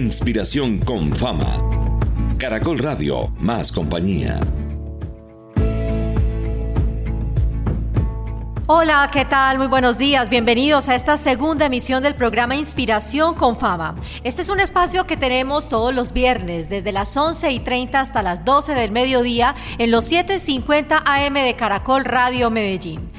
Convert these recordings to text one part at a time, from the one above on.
Inspiración con fama. Caracol Radio, más compañía. Hola, ¿qué tal? Muy buenos días. Bienvenidos a esta segunda emisión del programa Inspiración con Fama. Este es un espacio que tenemos todos los viernes, desde las 11 y 30 hasta las 12 del mediodía, en los 7:50 AM de Caracol Radio Medellín.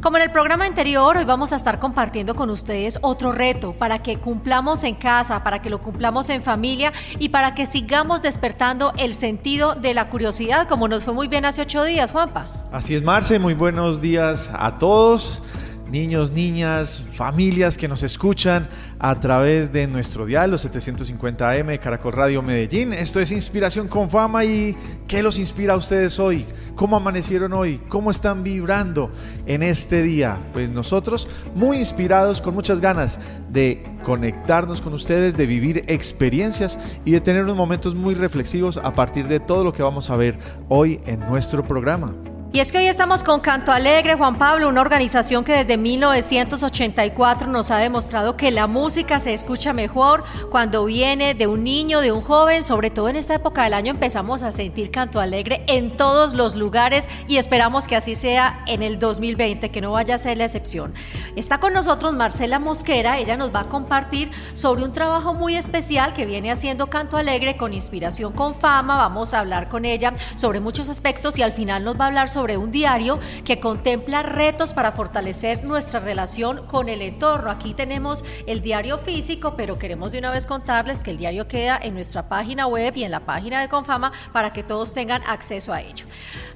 Como en el programa anterior, hoy vamos a estar compartiendo con ustedes otro reto para que cumplamos en casa, para que lo cumplamos en familia y para que sigamos despertando el sentido de la curiosidad, como nos fue muy bien hace ocho días, Juanpa. Así es, Marce, muy buenos días a todos niños, niñas, familias que nos escuchan a través de nuestro dial, los 750 AM de Caracol Radio Medellín. Esto es Inspiración con Fama y ¿qué los inspira a ustedes hoy? ¿Cómo amanecieron hoy? ¿Cómo están vibrando en este día? Pues nosotros muy inspirados, con muchas ganas de conectarnos con ustedes, de vivir experiencias y de tener unos momentos muy reflexivos a partir de todo lo que vamos a ver hoy en nuestro programa. Y es que hoy estamos con Canto Alegre, Juan Pablo, una organización que desde 1984 nos ha demostrado que la música se escucha mejor cuando viene de un niño, de un joven, sobre todo en esta época del año empezamos a sentir Canto Alegre en todos los lugares y esperamos que así sea en el 2020, que no vaya a ser la excepción. Está con nosotros Marcela Mosquera, ella nos va a compartir sobre un trabajo muy especial que viene haciendo Canto Alegre con inspiración con fama, vamos a hablar con ella sobre muchos aspectos y al final nos va a hablar sobre sobre un diario que contempla retos para fortalecer nuestra relación con el entorno. Aquí tenemos el diario físico, pero queremos de una vez contarles que el diario queda en nuestra página web y en la página de Confama para que todos tengan acceso a ello.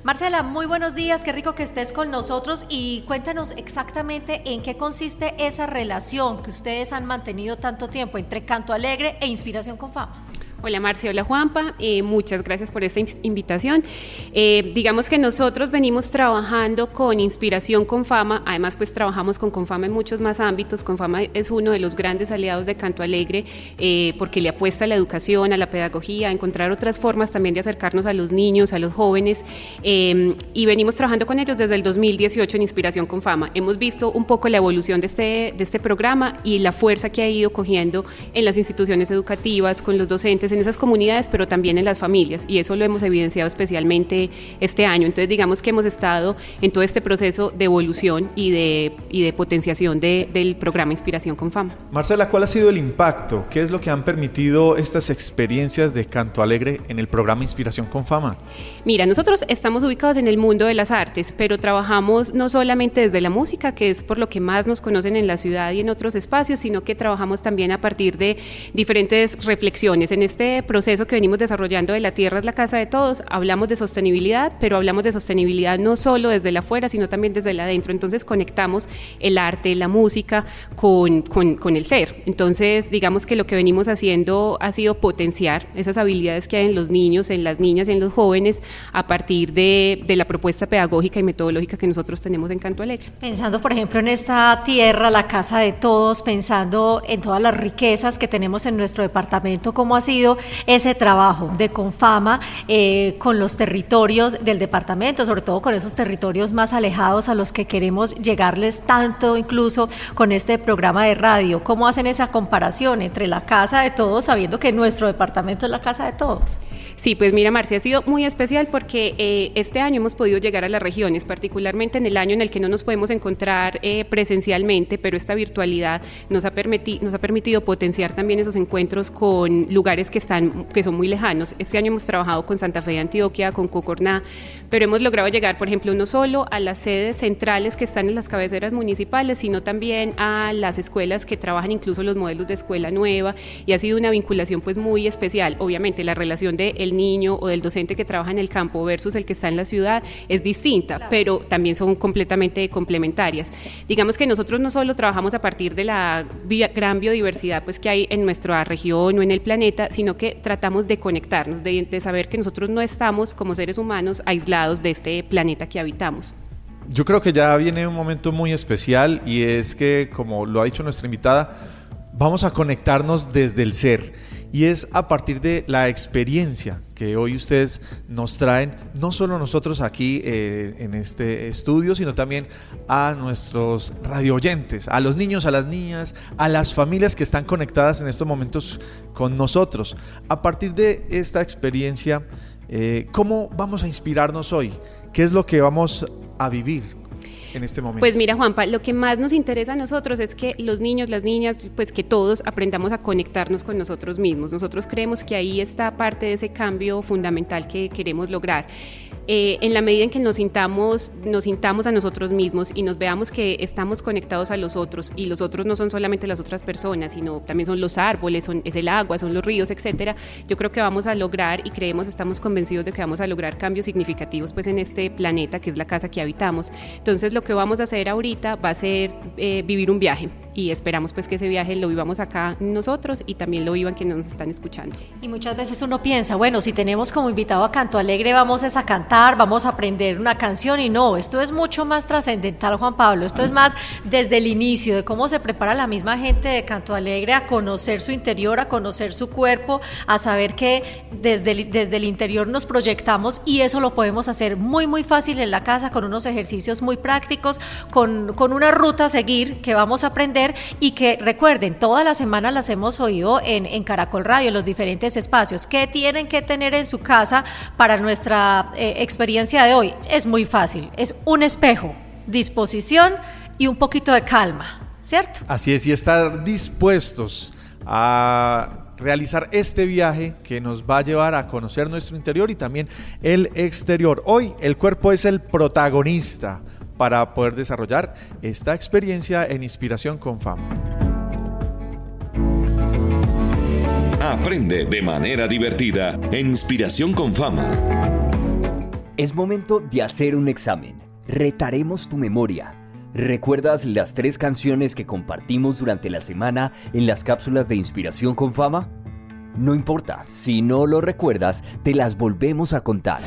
Marcela, muy buenos días, qué rico que estés con nosotros y cuéntanos exactamente en qué consiste esa relación que ustedes han mantenido tanto tiempo entre Canto Alegre e Inspiración con Fama. Hola Marcia, hola Juanpa, eh, muchas gracias por esta invitación. Eh, digamos que nosotros venimos trabajando con Inspiración con Fama, además pues trabajamos con Confama en muchos más ámbitos, Confama es uno de los grandes aliados de Canto Alegre eh, porque le apuesta a la educación, a la pedagogía, a encontrar otras formas también de acercarnos a los niños, a los jóvenes. Y venimos trabajando con ellos desde el 2018 en Inspiración con Fama. Hemos visto un poco la evolución de este, de este programa y la fuerza que ha ido cogiendo en las instituciones educativas, con los docentes, en esas comunidades, pero también en las familias, y eso lo hemos evidenciado especialmente este año. Entonces, digamos que hemos estado en todo este proceso de evolución y de, y de potenciación del programa Inspiración con Fama. Marcela, ¿cuál ha sido el impacto? ¿Qué es lo que han permitido estas experiencias de Canto Alegre en el programa Inspiración con Fama? Mira, nosotros estamos ubicados en el mundo de las artes, pero trabajamos no solamente desde la música, que es por lo que más nos conocen en la ciudad y en otros espacios, sino que trabajamos también a partir de diferentes reflexiones. En este proceso que venimos desarrollando de La Tierra es la Casa de Todos, hablamos de sostenibilidad, pero hablamos de sostenibilidad no solo desde la afuera, sino también desde la adentro. Entonces conectamos el arte, la música con, con el ser. Entonces, digamos que lo que venimos haciendo ha sido potenciar esas habilidades que hay en los niños, en las niñas, en los jóvenes a partir de, de, la propuesta pedagógica y metodológica que nosotros tenemos en Canto Alegre. Pensando, por ejemplo, en esta tierra, la casa de todos, pensando en todas las riquezas que tenemos en nuestro departamento, ¿cómo ha sido ese trabajo de Confama eh, con los territorios del departamento, sobre todo con esos territorios más alejados a los que queremos llegarles tanto, incluso con este programa de radio? ¿Cómo hacen esa comparación entre la casa de todos, sabiendo que nuestro departamento es la casa de todos? Sí, pues mira, Marcia, ha sido muy especial porque eh, este año hemos podido llegar a las regiones, particularmente en el año en el que no nos podemos encontrar eh, presencialmente, pero esta virtualidad nos ha, nos ha permitido potenciar también esos encuentros con lugares que, están, que son muy lejanos. Este año hemos trabajado con Santa Fe de Antioquia, con Cocorná, pero hemos logrado llegar, por ejemplo, no solo a las sedes centrales que están en las cabeceras municipales, sino también a las escuelas que trabajan incluso los modelos de escuela nueva y ha sido una vinculación pues muy especial. Obviamente la relación de el niño o del docente que trabaja en el campo versus el que está en la ciudad es distinta, pero también son completamente complementarias. Digamos que nosotros no solo trabajamos a partir de la gran biodiversidad pues, que hay en nuestra región o en el planeta, sino que tratamos de conectarnos, de, de saber que nosotros no estamos como seres humanos aislados de este planeta que habitamos. Yo creo que ya viene un momento muy especial y es que, como lo ha dicho nuestra invitada, vamos a conectarnos desde el ser y es a partir de la experiencia que hoy ustedes nos traen, no solo nosotros aquí eh, en este estudio, sino también a nuestros radio oyentes, a los niños, a las niñas, a las familias que están conectadas en estos momentos con nosotros. A partir de esta experiencia, eh, ¿cómo vamos a inspirarnos hoy? ¿Qué es lo que vamos a vivir? En este momento? Pues mira, Juanpa, lo que más nos interesa a nosotros es que los niños, las niñas, pues que todos aprendamos a conectarnos con nosotros mismos. Nosotros creemos que ahí está parte de ese cambio fundamental que queremos lograr. Eh, en la medida en que nos sintamos, nos sintamos a nosotros mismos y nos veamos que estamos conectados a los otros y los otros no son solamente las otras personas, sino también son los árboles, son, es el agua, son los ríos, etcétera, yo creo que vamos a lograr y creemos, estamos convencidos de que vamos a lograr cambios significativos pues en este planeta que es la casa que habitamos. Entonces lo que vamos a hacer ahorita va a ser eh, vivir un viaje. Y esperamos pues que ese viaje lo vivamos acá nosotros y también lo vivan quienes nos están escuchando. Y muchas veces uno piensa, bueno, si tenemos como invitado a Canto Alegre, vamos a cantar vamos a aprender una canción y no, esto es mucho más trascendental, Juan Pablo, esto es más desde el inicio, de cómo se prepara la misma gente de Canto Alegre a conocer su interior, a conocer su cuerpo, a saber que desde el, desde el interior nos proyectamos y eso lo podemos hacer muy, muy fácil en la casa con unos ejercicios muy prácticos, con, con una ruta a seguir que vamos a aprender y que recuerden, todas las semanas las hemos oído en, en Caracol Radio, en los diferentes espacios, que tienen que tener en su casa para nuestra... Eh, experiencia de hoy es muy fácil, es un espejo, disposición y un poquito de calma, ¿cierto? Así es, y estar dispuestos a realizar este viaje que nos va a llevar a conocer nuestro interior y también el exterior. Hoy el cuerpo es el protagonista para poder desarrollar esta experiencia en inspiración con fama. Aprende de manera divertida en Inspiración con Fama. Es momento de hacer un examen. Retaremos tu memoria. ¿Recuerdas las tres canciones que compartimos durante la semana en las cápsulas de inspiración con fama? No importa, si no lo recuerdas, te las volvemos a contar.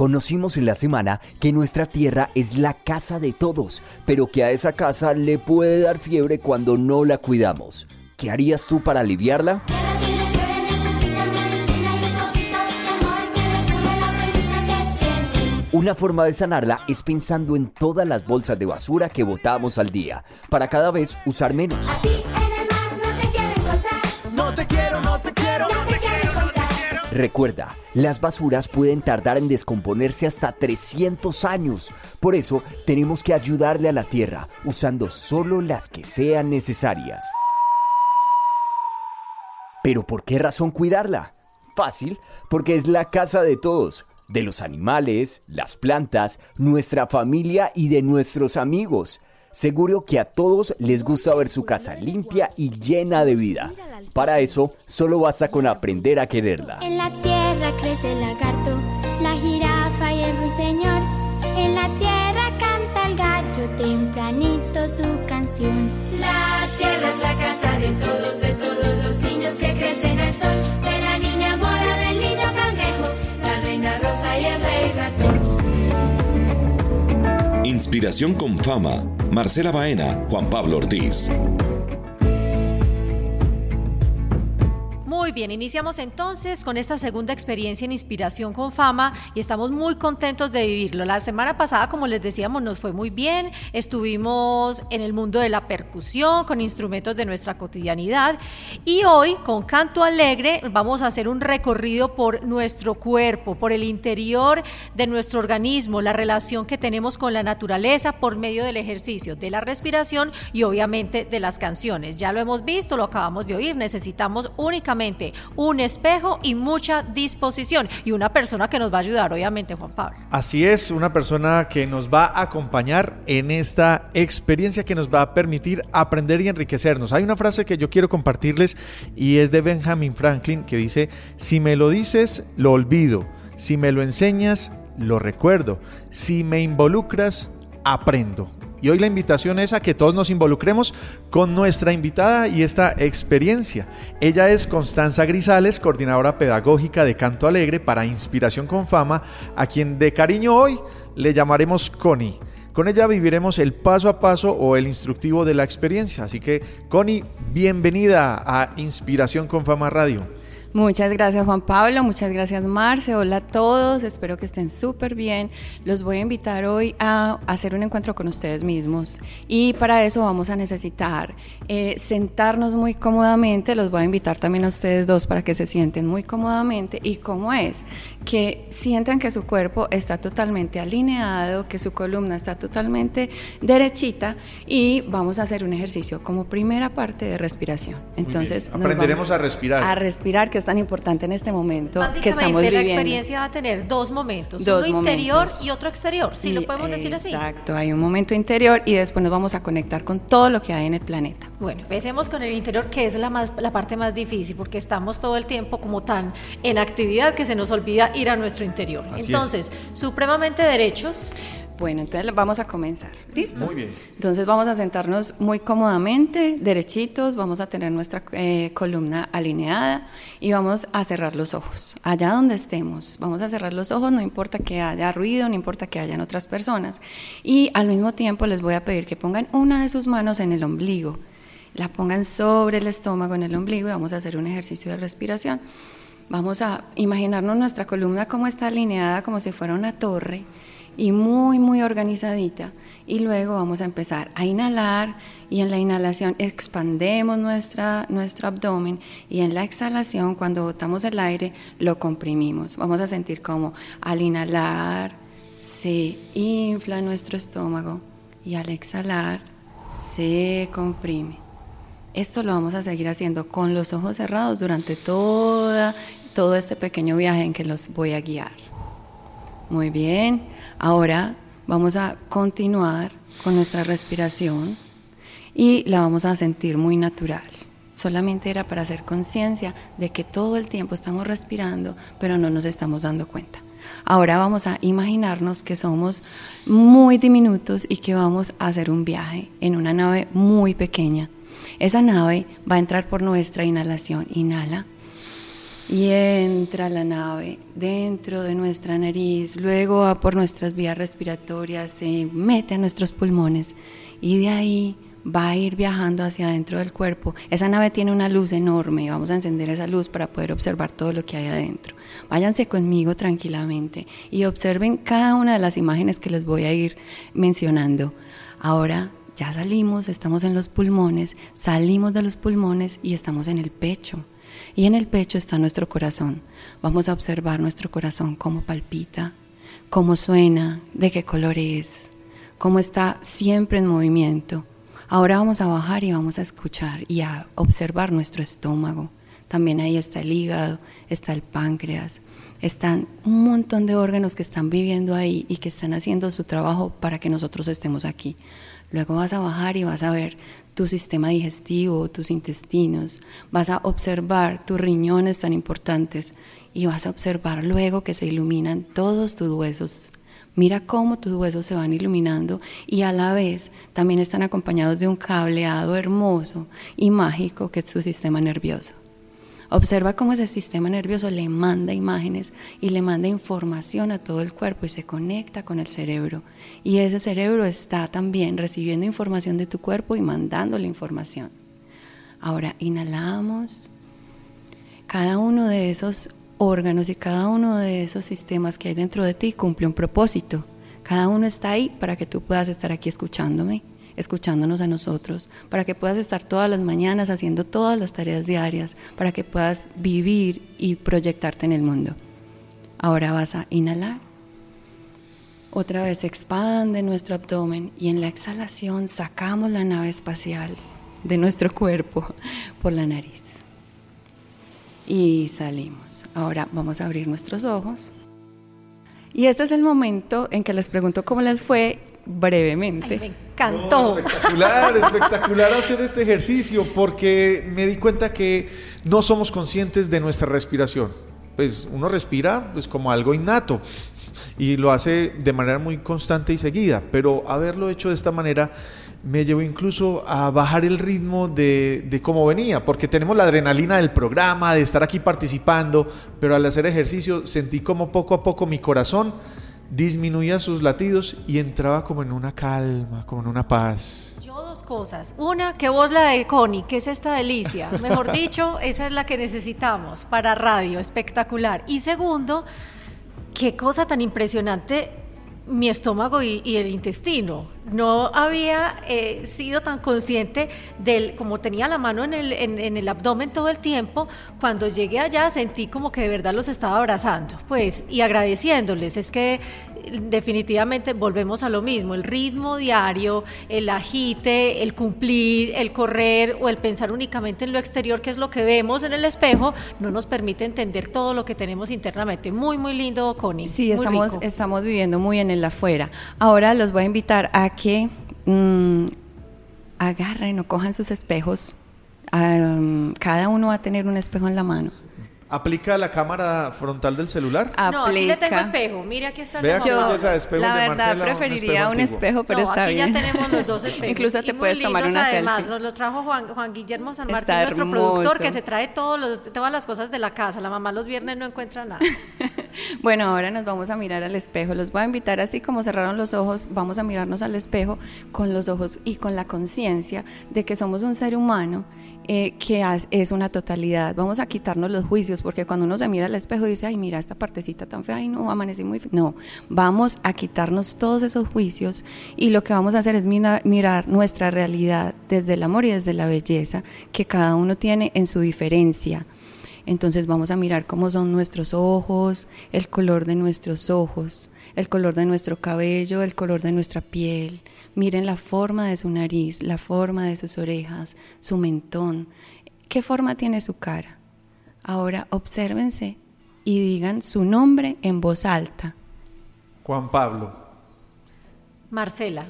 Conocimos en la semana que nuestra tierra es la casa de todos, pero que a esa casa le puede dar fiebre cuando no la cuidamos. ¿Qué harías tú para aliviarla? Una forma de sanarla es pensando en todas las bolsas de basura que botamos al día, para cada vez usar menos. Recuerda, las basuras pueden tardar en descomponerse hasta 300 años. Por eso tenemos que ayudarle a la Tierra usando solo las que sean necesarias. ¿Pero por qué razón cuidarla? Fácil, porque es la casa de todos, de los animales, las plantas, nuestra familia y de nuestros amigos. Seguro que a todos les gusta ver su casa limpia y llena de vida. Para eso, solo basta con aprender a quererla. En la tierra crece el lagarto, la jirafa y el ruiseñor. En la tierra canta el gallo tempranito su canción. Inspiración con fama Marcela Baena, Juan Pablo Ortiz. Bien, iniciamos entonces con esta segunda experiencia en Inspiración con Fama y estamos muy contentos de vivirlo. La semana pasada, como les decíamos, nos fue muy bien. Estuvimos en el mundo de la percusión, con instrumentos de nuestra cotidianidad y hoy, con Canto Alegre, vamos a hacer un recorrido por nuestro cuerpo, por el interior de nuestro organismo, la relación que tenemos con la naturaleza por medio del ejercicio, de la respiración y obviamente de las canciones. Ya lo hemos visto, lo acabamos de oír, necesitamos únicamente un espejo y mucha disposición y una persona que nos va a ayudar, obviamente, Juan Pablo. Así es, una persona que nos va a acompañar en esta experiencia que nos va a permitir aprender y enriquecernos. Hay una frase que yo quiero compartirles y es de Benjamin Franklin que dice, si me lo dices, lo olvido, si me lo enseñas, lo recuerdo, si me involucras, aprendo. Y hoy la invitación es a que todos nos involucremos con nuestra invitada y esta experiencia. Ella es Constanza Grisales, coordinadora pedagógica de Canto Alegre para Inspiración con Fama, a quien de cariño hoy le llamaremos Connie. Con ella viviremos el paso a paso o el instructivo de la experiencia. Así que, Connie, bienvenida a Inspiración con Fama Radio. Muchas gracias Juan Pablo, muchas gracias Marce, hola a todos, espero que estén súper bien. Los voy a invitar hoy a hacer un encuentro con ustedes mismos. Y para eso vamos a necesitar eh, sentarnos muy cómodamente, los voy a invitar también a ustedes dos para que se sienten muy cómodamente. Y cómo es, que sientan que su cuerpo está totalmente alineado, que su columna está totalmente derechita y vamos a hacer un ejercicio como primera parte de respiración. Entonces, aprenderemos a respirar. A respirar, que es tan importante en este momento que estamos viviendo. la experiencia va a tener dos momentos, uno interior y otro exterior, si lo podemos decir así. Exacto, hay un momento interior y después nos vamos a conectar con todo lo que hay en el planeta. Bueno, empecemos con el interior, que es la, más, la parte más difícil, porque estamos todo el tiempo como tan en actividad que se nos olvida ir a nuestro interior. Entonces, supremamente derechos, bueno, entonces vamos a comenzar. ¿Listo? Muy bien. Entonces vamos a sentarnos muy cómodamente, derechitos, vamos a tener nuestra eh, columna alineada y vamos a cerrar los ojos, allá donde estemos. Vamos a cerrar los ojos, no importa que haya ruido, no importa que hayan otras personas. Y al mismo tiempo les voy a pedir que pongan una de sus manos en el ombligo, la pongan sobre el estómago en el ombligo y vamos a hacer un ejercicio de respiración. Vamos a imaginarnos nuestra columna como está alineada, como si fuera una torre y muy, muy organizadita. Y luego vamos a empezar a inhalar y en la inhalación expandemos nuestra, nuestro abdomen y en la exhalación, cuando botamos el aire, lo comprimimos. Vamos a sentir como al inhalar se infla nuestro estómago y al exhalar se comprime. Esto lo vamos a seguir haciendo con los ojos cerrados durante toda, todo este pequeño viaje en que los voy a guiar. Muy bien. Ahora vamos a continuar con nuestra respiración y la vamos a sentir muy natural. Solamente era para hacer conciencia de que todo el tiempo estamos respirando, pero no nos estamos dando cuenta. Ahora vamos a imaginarnos que somos muy diminutos y que vamos a hacer un viaje en una nave muy pequeña. Esa nave va a entrar por nuestra inhalación. Inhala y entra la nave dentro de nuestra nariz, luego va por nuestras vías respiratorias, se mete a nuestros pulmones y de ahí va a ir viajando hacia adentro del cuerpo. Esa nave tiene una luz enorme, vamos a encender esa luz para poder observar todo lo que hay adentro. Váyanse conmigo tranquilamente y observen cada una de las imágenes que les voy a ir mencionando. Ahora ya salimos, estamos en los pulmones, salimos de los pulmones y estamos en el pecho y en el pecho está nuestro corazón. Vamos a observar nuestro corazón, cómo palpita, cómo suena, de qué color es, cómo está siempre en movimiento. Ahora vamos a bajar y vamos a escuchar y a observar nuestro estómago. También ahí está el hígado, está el páncreas, están un montón de órganos que están viviendo ahí y que están haciendo su trabajo para que nosotros estemos aquí. Luego vas a bajar y vas a ver tu sistema digestivo, tus intestinos, vas a observar tus riñones tan importantes y vas a observar luego que se iluminan todos tus huesos. Mira cómo tus huesos se van iluminando y a la vez también están acompañados de un cableado hermoso y mágico que es tu sistema nervioso. Observa cómo ese sistema nervioso le manda imágenes y le manda información a todo el cuerpo y se conecta con el cerebro. Y ese cerebro está también recibiendo información de tu cuerpo y mandando la información. Ahora inhalamos. Cada uno de esos órganos y cada uno de esos sistemas que hay dentro de ti cumple un propósito. Cada uno está ahí para que tú puedas estar aquí escuchándome escuchándonos a nosotros, para que puedas estar todas las mañanas haciendo todas las tareas diarias, para que puedas vivir y proyectarte en el mundo. Ahora vas a inhalar. Otra vez expande nuestro abdomen y en la exhalación sacamos la nave espacial de nuestro cuerpo por la nariz. Y salimos. Ahora vamos a abrir nuestros ojos. Y este es el momento en que les pregunto cómo les fue brevemente. me encantó. espectacular, espectacular hacer este ejercicio porque me di cuenta que no somos conscientes de nuestra respiración. Pues uno respira pues como algo innato y lo hace de manera muy constante y seguida, pero haberlo hecho de esta manera me llevó incluso a bajar el ritmo de, de, cómo venía, porque tenemos la adrenalina del programa, de estar aquí participando, pero al hacer ejercicio sentí como poco a poco mi corazón disminuía sus latidos y entraba como en una calma, como en una paz. Yo dos cosas. Una, que vos la de Connie, que es esta delicia. Mejor dicho, esa es la que necesitamos para radio, espectacular. Y segundo, qué cosa tan impresionante mi estómago y, el intestino. No había eh, sido tan consciente del, como tenía la mano en el, en, en el abdomen todo el tiempo, cuando llegué allá sentí como que de verdad los estaba abrazando, pues, y agradeciéndoles. Es que definitivamente volvemos a lo mismo, el ritmo diario, el agite, el cumplir, el correr o el pensar únicamente en lo exterior, que es lo que vemos en el espejo, no nos permite entender todo lo que tenemos internamente. Muy, muy lindo, Connie. Sí, estamos, rico. estamos viviendo muy en el afuera. Ahora los voy a invitar a que mm, agarren o cojan sus espejos. Um, cada uno va a tener un espejo en la mano. ¿Aplica la cámara frontal del celular? No, aquí le tengo espejo. Mire, aquí está el Vea belleza de espejo La de verdad Marcela, un preferiría espejo un espejo, pero no, está aquí bien. ya tenemos los dos espejos. Incluso y te muy puedes tomar lindos una además. selfie. Nos lo trajo Juan, Juan Guillermo San Martín, Está nuestro hermoso. productor, que se trae todos los, todas las cosas de la casa. La mamá los viernes no encuentra nada. Bueno, ahora nos vamos a mirar al espejo. Los voy a invitar así como cerraron los ojos, vamos a mirarnos al espejo con los ojos y con la conciencia de que somos un ser humano eh, que es una totalidad. Vamos a quitarnos los juicios porque cuando uno se mira al espejo dice, ay, mira esta partecita tan fea, ay, no, amanecí muy... fe-". No, vamos a quitarnos todos esos juicios y lo que vamos a hacer es mirar nuestra realidad desde el amor y desde la belleza que cada uno tiene en su diferencia. Entonces vamos a mirar cómo son nuestros ojos, el color de nuestros ojos, el color de nuestro cabello, el color de nuestra piel. Miren la forma de su nariz, la forma de sus orejas, su mentón. ¿Qué forma tiene su cara? Ahora obsérvense y digan su nombre en voz alta. Juan Pablo. Marcela.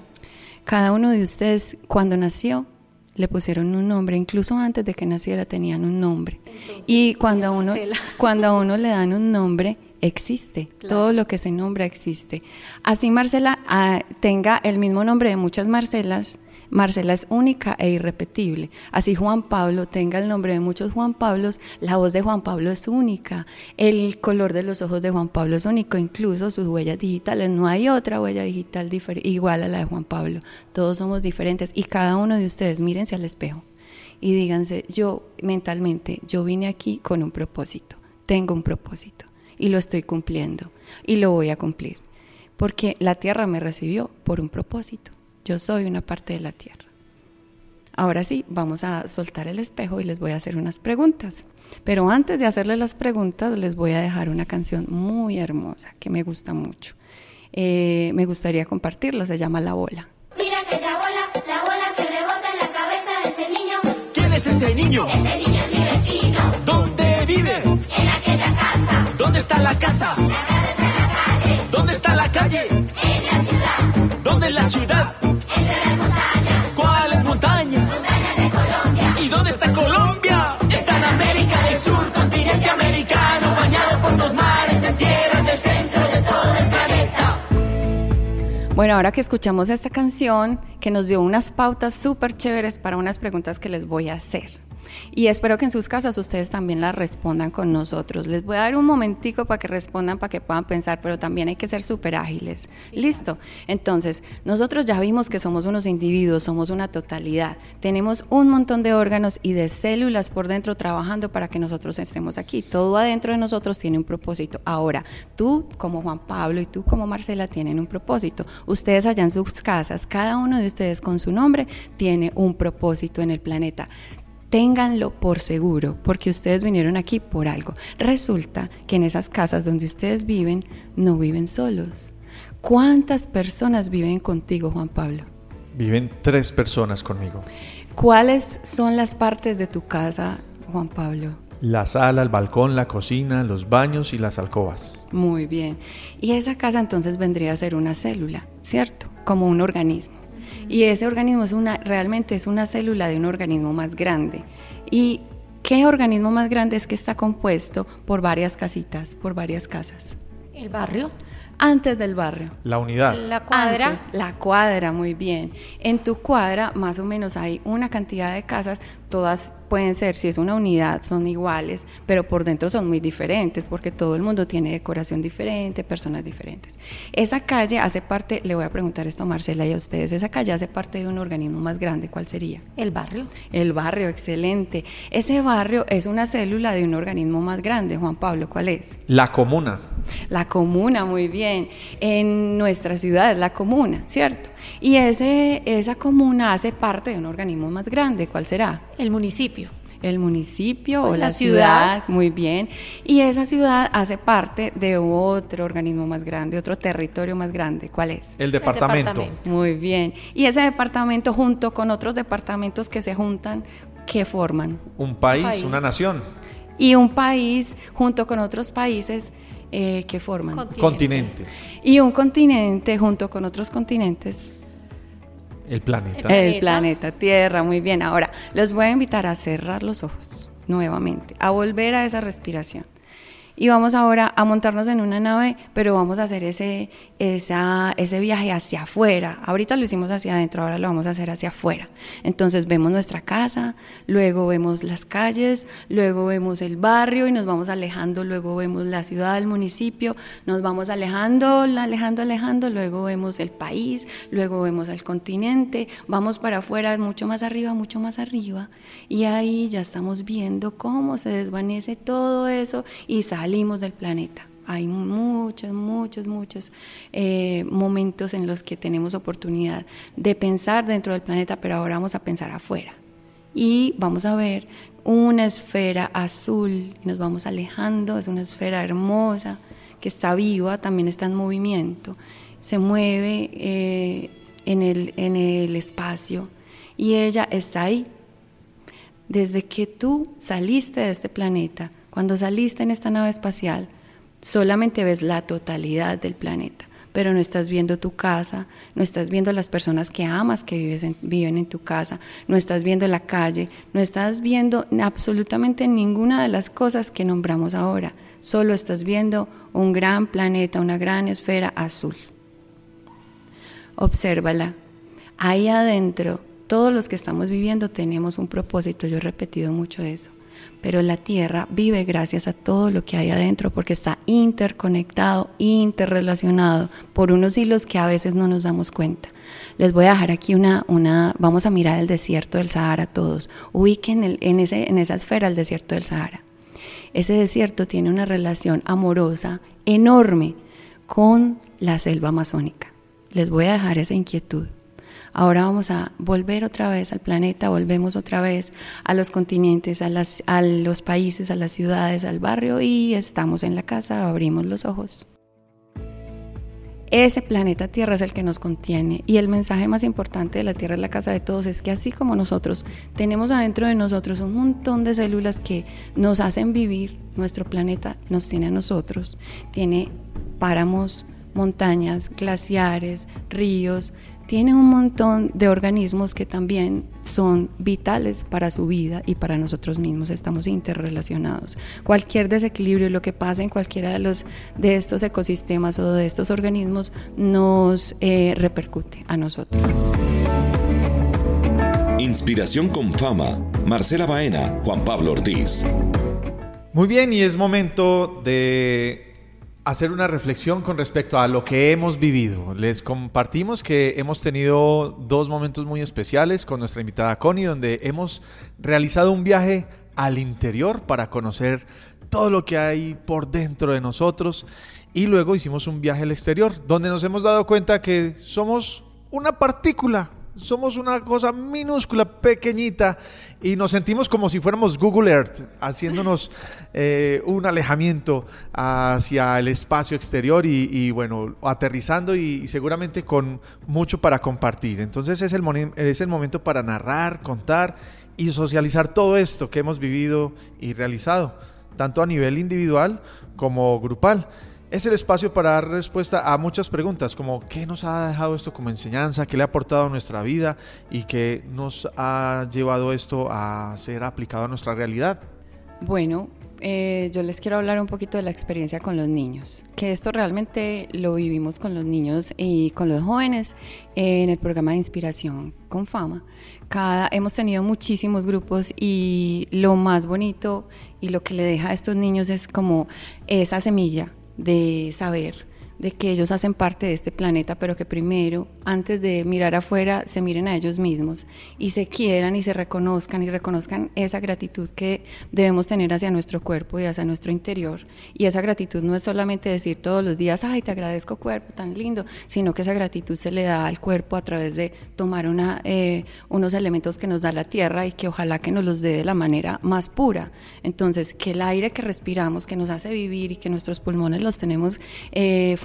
Cada uno de ustedes cuando nació le pusieron un nombre, incluso antes de que naciera tenían un nombre. y cuando a uno cuando a uno le dan un nombre existe, Claro. todo lo que se nombra existe. Así Marcela ah, tenga el mismo nombre de muchas Marcelas, Marcela es única e irrepetible. Así Juan Pablo tenga el nombre de muchos Juan Pablos, la voz de Juan Pablo es única, el color de los ojos de Juan Pablo es único, incluso sus huellas digitales. No hay otra huella digital igual a la de Juan Pablo. Todos somos diferentes y cada uno de ustedes mírense al espejo y díganse, yo mentalmente, yo vine aquí con un propósito, tengo un propósito y lo estoy cumpliendo y lo voy a cumplir, porque la tierra me recibió por un propósito, yo soy una parte de la tierra. Ahora sí, vamos a soltar el espejo y les voy a hacer unas preguntas. Pero antes de hacerles las preguntas, les voy a dejar una canción muy hermosa que me gusta mucho. Eh, me gustaría compartirla, se llama La Bola. Mira aquella bola, la bola que rebota en la cabeza de ese niño. ¿Quién es ese niño? Ese niño ¿Dónde está la casa? la casa está en la calle. ¿Dónde está la calle? En la ciudad, ¿Dónde es la ciudad? entre las montañas, ¿Cuáles montañas? montañas de Colombia. ¿Y dónde está Bueno, ahora que escuchamos esta canción, que nos dio unas pautas súper chéveres para unas preguntas que les voy a hacer. Y espero que en sus casas ustedes también las respondan con nosotros. Les voy a dar un momentico para que respondan, para que puedan pensar, pero también hay que ser súper ágiles. ¿Listo? Entonces, nosotros ya vimos que somos unos individuos, somos una totalidad. Tenemos un montón de órganos y de células por dentro trabajando para que nosotros estemos aquí. Todo adentro de nosotros tiene un propósito. Ahora, tú como Juan Pablo y tú como Marcela tienen un propósito. Ustedes allá en sus casas, cada uno de ustedes con su nombre tiene un propósito en el planeta. Ténganlo por seguro, porque ustedes vinieron aquí por algo. Resulta que en esas casas donde ustedes viven, no viven solos. ¿Cuántas personas viven contigo, Juan Pablo? Viven tres personas conmigo. ¿Cuáles son las partes de tu casa, Juan Pablo? La sala, el balcón, la cocina, los baños y las alcobas. Muy bien. Y esa casa entonces vendría a ser una célula, ¿cierto? Como un organismo. Y ese organismo es una, realmente es una célula de un organismo más grande. ¿Y qué organismo más grande es que está compuesto por varias casitas, por varias casas? El barrio. Antes del barrio. La unidad. La cuadra. Antes, la cuadra, muy bien. En tu cuadra más o menos hay una cantidad de casas, todas pueden ser, si es una unidad, son iguales, pero por dentro son muy diferentes porque todo el mundo tiene decoración diferente, personas diferentes. Esa calle hace parte, le voy a preguntar esto a Marcela y a ustedes, esa calle hace parte de un organismo más grande, ¿cuál sería? El barrio. El barrio, excelente. Ese barrio es una célula de un organismo más grande, Juan Pablo, ¿cuál es? La comuna. La comuna, muy bien. En nuestra ciudad es la comuna, ¿cierto? Y ese, esa comuna hace parte de un organismo más grande, ¿cuál será? El municipio. El municipio o Pues la, la ciudad. ciudad. muy bien. Y esa ciudad hace parte de otro organismo más grande, otro territorio más grande, ¿cuál es? El departamento. departamento. Muy bien. Y ese departamento junto con otros departamentos que se juntan, ¿qué forman? Un país, País. una nación. Y un país junto con otros países eh, que forman. Continente. Continente. y un continente junto con otros continentes. El planeta. El planeta Tierra, muy bien. Ahora, los voy a invitar a cerrar los ojos nuevamente, a volver a esa respiración. Y vamos ahora a montarnos en una nave, pero vamos a hacer ese, esa, ese viaje hacia afuera. Ahorita lo hicimos hacia adentro, ahora lo vamos a hacer hacia afuera. Entonces vemos nuestra casa, luego vemos las calles, luego vemos el barrio y nos vamos alejando, luego vemos la ciudad, el municipio, nos vamos alejando, alejando, alejando, luego vemos el país, luego vemos el continente, vamos para afuera, mucho más arriba, mucho más arriba. Y ahí ya estamos viendo cómo se desvanece todo eso y salimos del planeta. Hay muchos, muchos, muchos eh, momentos en los que tenemos oportunidad de pensar dentro del planeta, pero ahora vamos a pensar afuera. Y vamos a ver una esfera azul, nos vamos alejando, es una esfera hermosa, que está viva, también está en movimiento, se mueve eh, en, el, en el espacio y ella está ahí. Desde que tú saliste de este planeta, cuando saliste en esta nave espacial, solamente ves la totalidad del planeta, pero no estás viendo tu casa, no estás viendo las personas que amas que viven en tu casa, no estás viendo la calle, no estás viendo absolutamente ninguna de las cosas que nombramos ahora, solo estás viendo un gran planeta, una gran esfera azul. Obsérvala. Ahí adentro, todos los que estamos viviendo tenemos un propósito, yo he repetido mucho eso, pero la Tierra vive gracias a todo lo que hay adentro porque está interconectado, interrelacionado por unos hilos que a veces no nos damos cuenta. Les voy a dejar aquí una, una vamos a mirar el desierto del Sahara todos. Ubiquen en, ese, en esa esfera el desierto del Sahara. Ese desierto tiene una relación amorosa enorme con la selva amazónica. Les voy a dejar esa inquietud. Ahora vamos a volver otra vez al planeta, volvemos otra vez a los continentes, a, los países, a las ciudades, al barrio y estamos en la casa, abrimos los ojos. Ese planeta Tierra es el que nos contiene y el mensaje más importante de la Tierra es la casa de todos es que así como nosotros tenemos adentro de nosotros un montón de células que nos hacen vivir, nuestro planeta nos tiene a nosotros, tiene páramos, montañas, glaciares, ríos, tiene un montón de organismos que también son vitales para su vida y para nosotros mismos. Estamos interrelacionados. Cualquier desequilibrio, lo que pasa en cualquiera de, los, de estos ecosistemas o de estos organismos nos eh, repercute a nosotros. Inspiración con fama. Marcela Baena, Juan Pablo Ortiz. Muy bien, y es momento de hacer una reflexión con respecto a lo que hemos vivido. Les compartimos que hemos tenido dos momentos muy especiales con nuestra invitada Connie, donde hemos realizado un viaje al interior para conocer todo lo que hay por dentro de nosotros y luego hicimos un viaje al exterior, donde nos hemos dado cuenta que somos una partícula somos una cosa minúscula, pequeñita, y nos sentimos como si fuéramos Google Earth, haciéndonos eh, un alejamiento hacia el espacio exterior y, y, bueno, aterrizando y, y, seguramente con mucho para compartir. Entonces es el, es el momento para narrar, contar y socializar todo esto que hemos vivido y realizado, tanto a nivel individual como grupal es el espacio para dar respuesta a muchas preguntas, como qué nos ha dejado esto como enseñanza, qué le ha aportado a nuestra vida y qué nos ha llevado esto a ser aplicado a nuestra realidad. Bueno, eh, yo les quiero hablar un poquito de la experiencia con los niños, que esto realmente lo vivimos con los niños y con los jóvenes en el programa de inspiración con fama. Hemos tenido muchísimos grupos y lo más bonito y lo que le deja a estos niños es como esa semilla de saber de que ellos hacen parte de este planeta, pero que primero, antes de mirar afuera, se miren a ellos mismos y se quieran y se reconozcan y reconozcan esa gratitud que debemos tener hacia nuestro cuerpo y hacia nuestro interior. Y esa gratitud no es solamente decir todos los días, ay, te agradezco cuerpo, tan lindo, sino que esa gratitud se le da al cuerpo a través de tomar eh, unos elementos que nos da la tierra y que ojalá que nos los dé de la manera más pura. Entonces, que el aire que respiramos, que nos hace vivir y que nuestros pulmones los tenemos eh,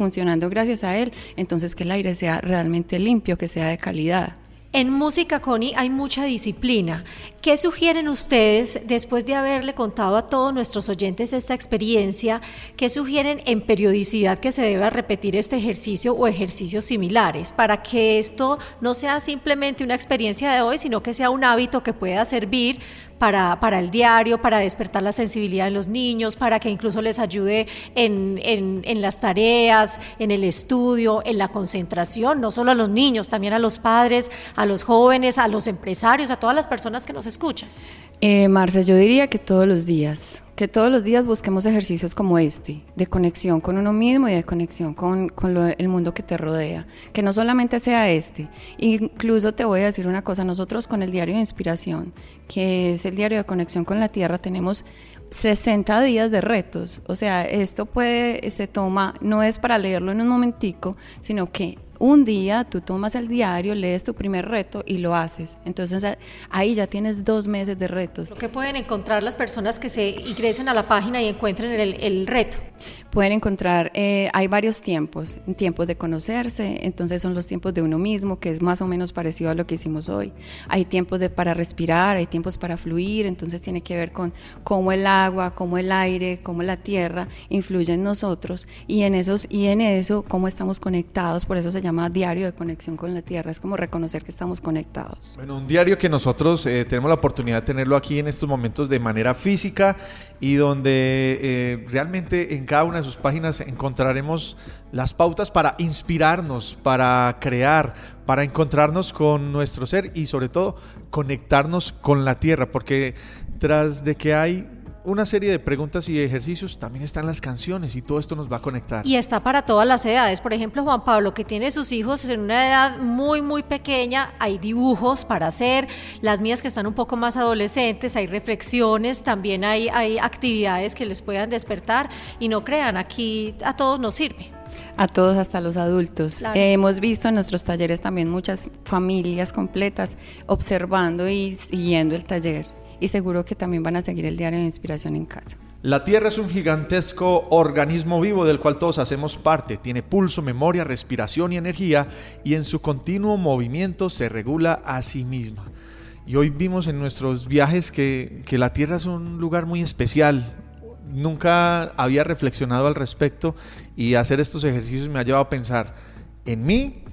gracias a él, entonces que el aire sea realmente limpio, que sea de calidad. En música, Connie, hay mucha disciplina. ¿Qué sugieren ustedes, después de haberle contado a todos nuestros oyentes esta experiencia, qué sugieren en periodicidad que se deba repetir este ejercicio o ejercicios similares para que esto no sea simplemente una experiencia de hoy, sino que sea un hábito que pueda servir para, para el diario, para despertar la sensibilidad de los niños, para que incluso les ayude en, en, en las tareas, en el estudio, en la concentración, no solo a los niños, también a los padres, a los jóvenes, a los empresarios, a todas las personas que nos escuchan? Eh, Marce, yo diría que todos los días, que todos los días busquemos ejercicios como este, de conexión con uno mismo y de conexión con, con el mundo que te rodea, que no solamente sea este. Incluso te voy a decir una cosa, nosotros con el diario de inspiración, que es el diario de conexión con la tierra, tenemos 60 días de retos. O sea, esto puede, se toma, no es para leerlo en un momentico, sino que un día tú tomas el diario, lees tu primer reto y lo haces. Entonces ahí ya tienes dos meses de retos. Lo que pueden encontrar las personas que se ingresen a la página y encuentren el reto. Pueden encontrar, eh, hay varios tiempos, tiempos de conocerse, entonces son los tiempos de uno mismo, que es más o menos parecido a lo que hicimos hoy. Hay tiempos de, para respirar, hay tiempos para fluir, entonces tiene que ver con cómo el agua, cómo el aire, cómo la tierra influye en nosotros y en, esos, y en eso cómo estamos conectados, por eso se llama diario de conexión con la tierra, es como reconocer que estamos conectados. Bueno, un diario que nosotros eh, tenemos la oportunidad de tenerlo aquí en estos momentos de manera física y donde eh, realmente en cada una de sus páginas encontraremos las pautas para inspirarnos, para crear, para encontrarnos con nuestro ser y sobre todo conectarnos con la tierra, porque tras de que hay una serie de preguntas y ejercicios, también están las canciones y todo esto nos va a conectar. Y está para todas las edades. Por ejemplo, Juan Pablo, que tiene sus hijos en una edad muy, muy pequeña, hay dibujos para hacer. Las mías que están un poco más adolescentes, hay reflexiones, también hay, hay actividades que les puedan despertar. Y no crean, aquí a todos nos sirve. A todos, hasta los adultos. Claro. Eh, hemos visto en nuestros talleres también muchas familias completas observando y siguiendo el taller. Y seguro que también van a seguir el diario de inspiración en casa. La Tierra es un gigantesco organismo vivo del cual todos hacemos parte. Tiene pulso, memoria, respiración y energía y en su continuo movimiento se regula a sí misma. Y hoy vimos en nuestros viajes que, que la Tierra es un lugar muy especial. Nunca había reflexionado al respecto y hacer estos ejercicios me ha llevado a pensar en mí,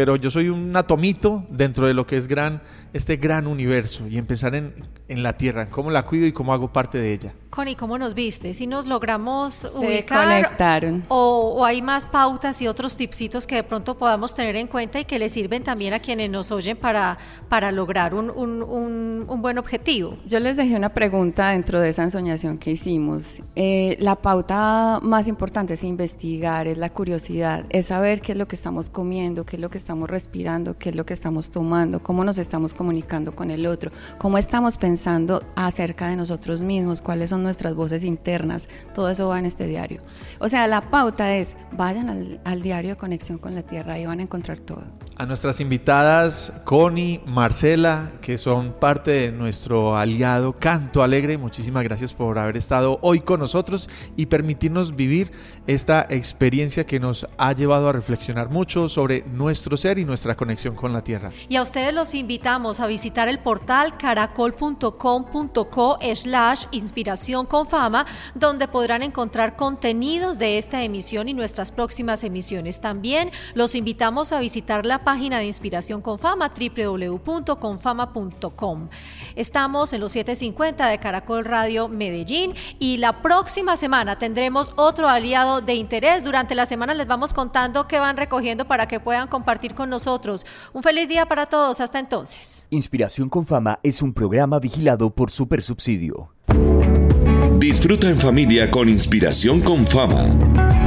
pero yo soy un atomito dentro de lo que es gran, este gran universo y empezar en, en la Tierra, en cómo la cuido y cómo hago parte de ella. Connie, ¿cómo nos viste? Si nos logramos Se ubicar conectaron. o, o hay más pautas y otros tipsitos que de pronto podamos tener en cuenta y que les sirven también a quienes nos oyen para, para lograr un, un- un- un buen objetivo. Yo les dejé una pregunta dentro de esa ensoñación que hicimos. Eh, la pauta más importante es investigar, es la curiosidad, es saber qué es lo que estamos comiendo, qué es lo que estamos respirando, qué es lo que estamos tomando, cómo nos estamos comunicando con el otro, cómo estamos pensando acerca de nosotros mismos, cuáles son nuestras voces internas. Todo eso va en este diario. O sea, la pauta es, vayan al, al diario de conexión con la tierra y van a encontrar todo. A nuestras invitadas, Connie, Marcela, que son parte de nuestro aliado Canto Alegre, muchísimas gracias por haber estado hoy con nosotros y permitirnos vivir esta experiencia que nos ha llevado a reflexionar mucho sobre nuestro ser y nuestra conexión con la tierra. Y a ustedes los invitamos a visitar el portal caracol.com.co slash inspiración con Fama, donde podrán encontrar contenidos de esta emisión y nuestras próximas emisiones. También los invitamos a visitar la página de Inspiración con Fama, www.confama.com. Estamos en los 750 de Caracol Radio Medellín y la próxima semana tendremos otro aliado de interés. Durante la semana les vamos contando qué van recogiendo para que puedan compartir con nosotros. Un feliz día para todos. Hasta entonces. Inspiración con Fama es un programa vigilado por Supersubsidio. Disfruta en familia con Inspiración con Fama.